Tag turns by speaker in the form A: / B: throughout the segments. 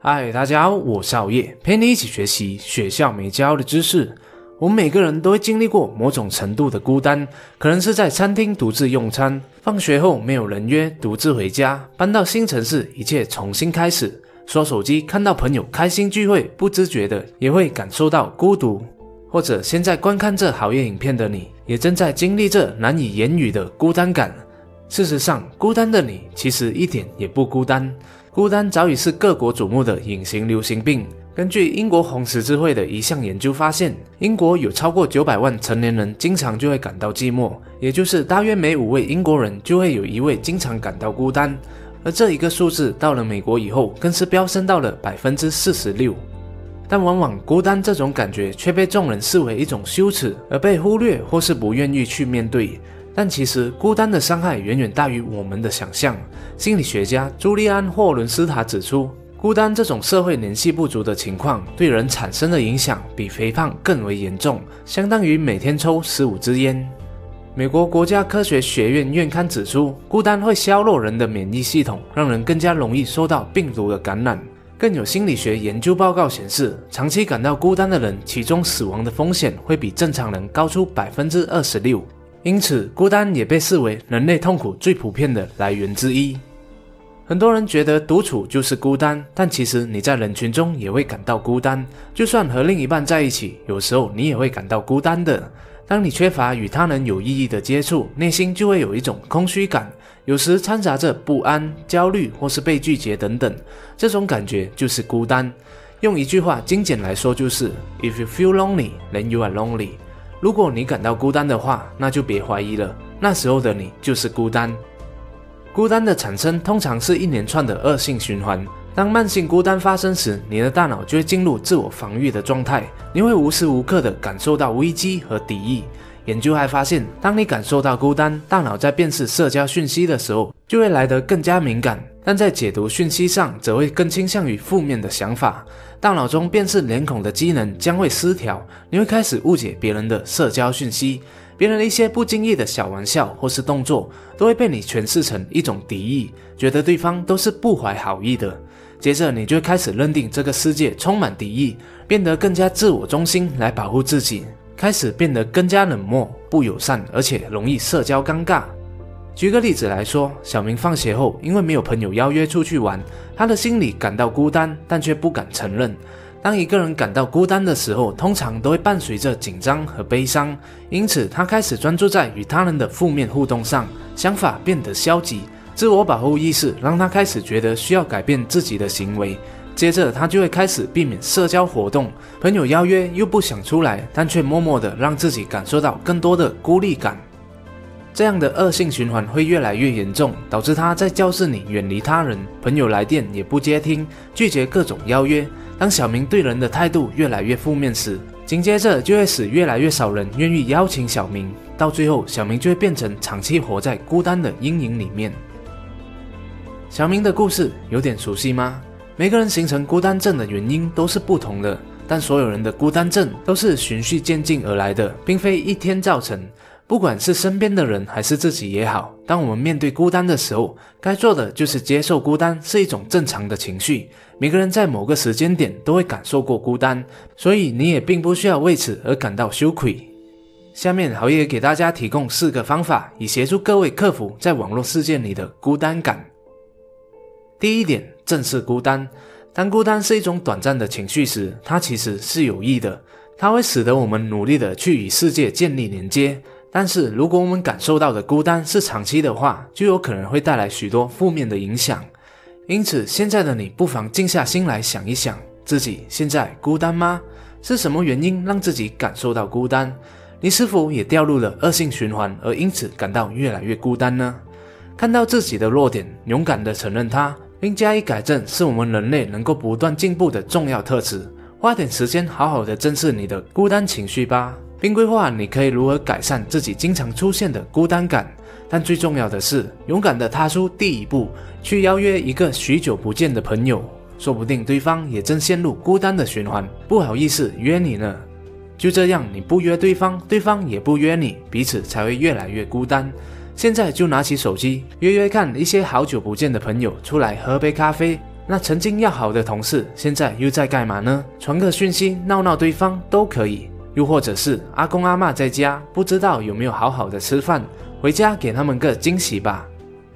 A: 嗨，大家好，我是熬夜，陪你一起学习学校没教的知识。我们每个人都会经历过某种程度的孤单，可能是在餐厅独自用餐，放学后没有人约，独自回家，搬到新城市，一切重新开始。刷手机看到朋友开心聚会，不自觉的也会感受到孤独。或者现在观看这好夜影片的你，也正在经历着难以言语的孤单感。事实上，孤单的你其实一点也不孤单。孤单早已是各国瞩目的隐形流行病。根据英国红十字会的一项研究发现，英国有超过九百万成年人经常就会感到寂寞，也就是大约每五位英国人就会有一位经常感到孤单。而这一个数字到了美国以后，更是飙升到了百分之四十六。但往往孤单这种感觉却被众人视为一种羞耻，而被忽略或是不愿意去面对。但其实孤单的伤害远远大于我们的想象。心理学家朱利安·霍伦斯塔指出，孤单这种社会联系不足的情况对人产生的影响比肥胖更为严重，相当于每天抽十五支烟。美国国家科学学院院刊指出，孤单会削弱人的免疫系统，让人更加容易受到病毒的感染。更有心理学研究报告显示，长期感到孤单的人，其中死亡的风险会比正常人高出百分之二十六。因此，孤单也被视为人类痛苦最普遍的来源之一。很多人觉得独处就是孤单，但其实你在人群中也会感到孤单。就算和另一半在一起，有时候你也会感到孤单的。当你缺乏与他人有意义的接触，内心就会有一种空虚感，有时掺杂着不安、焦虑或是被拒绝等等。这种感觉就是孤单。用一句话精简来说，就是 If you feel lonely, then you are lonely。如果你感到孤单的话，那就别怀疑了，那时候的你就是孤单。孤单的产生通常是一连串的恶性循环。当慢性孤单发生时，你的大脑就会进入自我防御的状态，你会无时无刻的感受到危机和敌意。研究还发现，当你感受到孤单，大脑在辨识社交讯息的时候就会来得更加敏感，但在解读讯息上则会更倾向于负面的想法。大脑中辨识脸孔的机能将会失调，你会开始误解别人的社交讯息，别人的一些不经意的小玩笑或是动作都会被你诠释成一种敌意，觉得对方都是不怀好意的。接着，你就会开始认定这个世界充满敌意，变得更加自我中心来保护自己。开始变得更加冷漠、不友善，而且容易社交尴尬。举个例子来说，小明放学后因为没有朋友邀约出去玩，他的心里感到孤单，但却不敢承认。当一个人感到孤单的时候，通常都会伴随着紧张和悲伤，因此他开始专注在与他人的负面互动上，想法变得消极，自我保护意识让他开始觉得需要改变自己的行为。接着，他就会开始避免社交活动，朋友邀约又不想出来，但却默默的让自己感受到更多的孤立感。这样的恶性循环会越来越严重，导致他在教室里远离他人，朋友来电也不接听，拒绝各种邀约。当小明对人的态度越来越负面时，紧接着就会使越来越少人愿意邀请小明，到最后，小明就会变成长期活在孤单的阴影里面。小明的故事有点熟悉吗？每个人形成孤单症的原因都是不同的，但所有人的孤单症都是循序渐进而来的，并非一天造成。不管是身边的人还是自己也好，当我们面对孤单的时候，该做的就是接受孤单是一种正常的情绪。每个人在某个时间点都会感受过孤单，所以你也并不需要为此而感到羞愧。下面豪爷给大家提供四个方法，以协助各位克服在网络世界里的孤单感。第一点。正视孤单。当孤单是一种短暂的情绪时，它其实是有益的，它会使得我们努力的去与世界建立连接。但是，如果我们感受到的孤单是长期的话，就有可能会带来许多负面的影响。因此，现在的你不妨静下心来想一想，自己现在孤单吗？是什么原因让自己感受到孤单？你是否也掉入了恶性循环，而因此感到越来越孤单呢？看到自己的弱点，勇敢的承认它。并加以改正，是我们人类能够不断进步的重要特质。花点时间，好好的正视你的孤单情绪吧，并规划你可以如何改善自己经常出现的孤单感。但最重要的是，勇敢的踏出第一步，去邀约一个许久不见的朋友，说不定对方也正陷入孤单的循环，不好意思约你呢。就这样，你不约对方，对方也不约你，彼此才会越来越孤单。现在就拿起手机约约看一些好久不见的朋友出来喝杯咖啡。那曾经要好的同事，现在又在干嘛呢？传个讯息闹闹对方都可以。又或者是阿公阿妈在家，不知道有没有好好的吃饭，回家给他们个惊喜吧。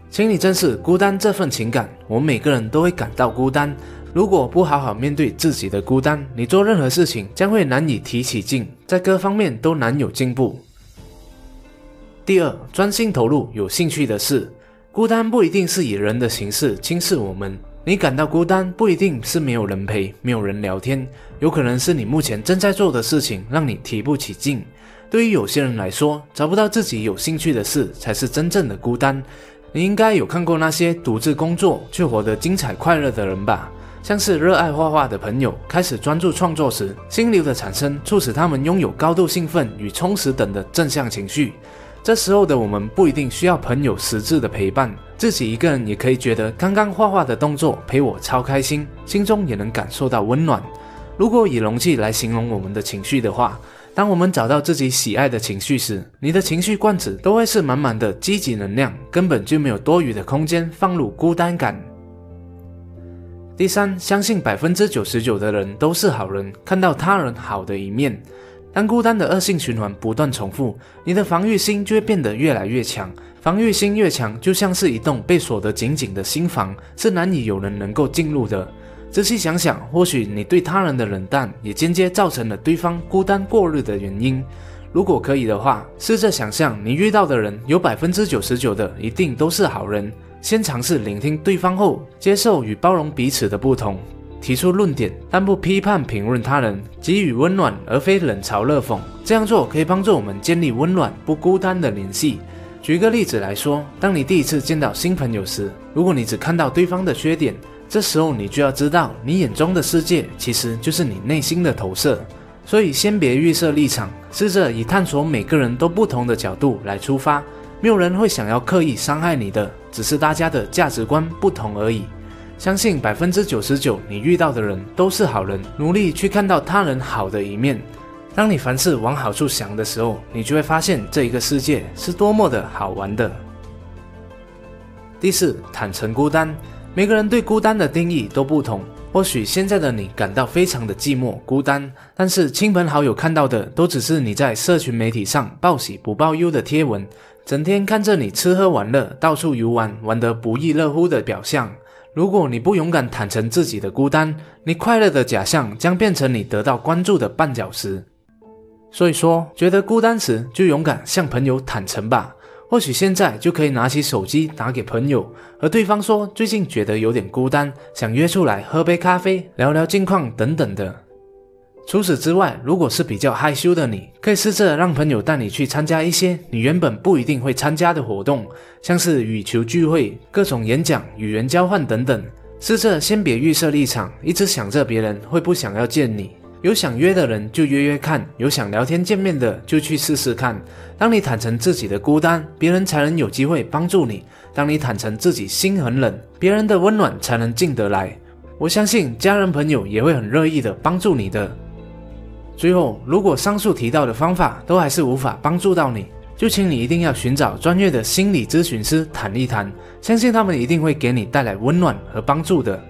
A: 请你正视孤单这份情感，我们每个人都会感到孤单。如果不好好面对自己的孤单，你做任何事情将会难以提起劲，在各方面都难有进步。第二，专心投入有兴趣的事。孤单不一定是以人的形式轻视我们。你感到孤单，不一定是没有人陪、没有人聊天，有可能是你目前正在做的事情让你提不起劲。对于有些人来说，找不到自己有兴趣的事才是真正的孤单。你应该有看过那些独自工作却活得精彩快乐的人吧？像是热爱画画的朋友开始专注创作时，心流的产生促使他们拥有高度兴奋与充实等的正向情绪。这时候的我们不一定需要朋友实质的陪伴。自己一个人也可以觉得刚刚画画的动作陪我超开心，心中也能感受到温暖。如果以容器来形容我们的情绪的话，当我们找到自己喜爱的情绪时，你的情绪罐子都会是满满的积极能量，根本就没有多余的空间放入孤单感。第三，相信百分之九十九的人都是好人，看到他人好的一面。当孤单的恶性循环不断重复，你的防御心就会变得越来越强。防御心越强，就像是一栋被锁得紧紧的心房，是难以有人能够进入的。仔细想想，或许你对他人的冷淡，也间接造成了对方孤单过日的原因。如果可以的话，试着想象你遇到的人有百分之九十九的一定都是好人。先尝试聆听对方后，接受与包容彼此的不同。提出论点，但不批判评论他人，给予温暖而非冷嘲热讽。这样做可以帮助我们建立温暖不孤单的联系。举个例子来说，当你第一次见到新朋友时，如果你只看到对方的缺点，这时候你就要知道，你眼中的世界其实就是你内心的投射。所以先别预设立场，试着以探索每个人都不同的角度来出发。没有人会想要刻意伤害你的，只是大家的价值观不同而已。相信百分之九十九你遇到的人都是好人，努力去看到他人好的一面。当你凡事往好处想的时候，你就会发现这一个世界是多么的好玩的。第四，坦诚孤单。每个人对孤单的定义都不同。或许现在的你感到非常的寂寞孤单，但是亲朋好友看到的都只是你在社群媒体上报喜不报忧的贴文，整天看着你吃喝玩乐、到处游玩、玩得不亦乐乎的表象。如果你不勇敢坦诚自己的孤单，你快乐的假象将变成你得到关注的绊脚石。所以说，觉得孤单时就勇敢向朋友坦诚吧。或许现在就可以拿起手机打给朋友，和对方说最近觉得有点孤单，想约出来喝杯咖啡，聊聊近况等等的。除此之外，如果是比较害羞的你，可以试着让朋友带你去参加一些你原本不一定会参加的活动，像是羽球聚会、各种演讲、语言交换等等。试着先别预设立场，一直想着别人会不想要见你。有想约的人就约约看，有想聊天见面的就去试试看。当你坦诚自己的孤单，别人才能有机会帮助你；当你坦诚自己心很冷，别人的温暖才能进得来。我相信家人朋友也会很乐意的帮助你的。最后，如果上述提到的方法都还是无法帮助到你，就请你一定要寻找专业的心理咨询师谈一谈，相信他们一定会给你带来温暖和帮助的。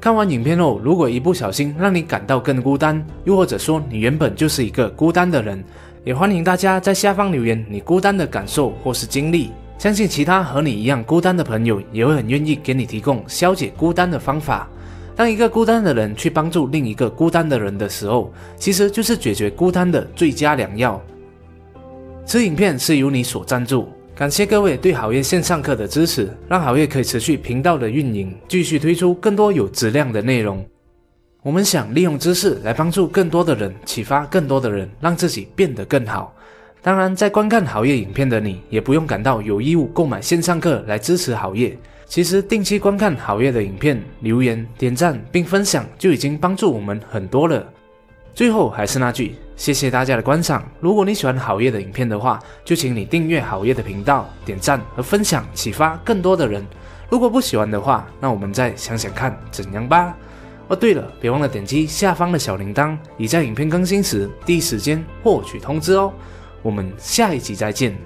A: 看完影片后，如果一不小心让你感到更孤单，又或者说你原本就是一个孤单的人，也欢迎大家在下方留言你孤单的感受或是经历，相信其他和你一样孤单的朋友也会很愿意给你提供消解孤单的方法。当一个孤单的人去帮助另一个孤单的人的时候，其实就是解决孤单的最佳良药。此影片是由你所赞助，感谢各位对好业线上课的支持，让好业可以持续频道的运营，继续推出更多有质量的内容。我们想利用知识来帮助更多的人，启发更多的人，让自己变得更好。当然，在观看好业影片的你，也不用感到有义务购买线上课来支持好业。其实定期观看好业的影片、留言、点赞并分享就已经帮助我们很多了。最后还是那句，谢谢大家的观赏。如果你喜欢好业的影片的话，就请你订阅好业的频道、点赞和分享，启发更多的人。如果不喜欢的话，那我们再想想看怎样吧。哦，对了，别忘了点击下方的小铃铛，以在影片更新时第一时间获取通知哦。我们下一集再见。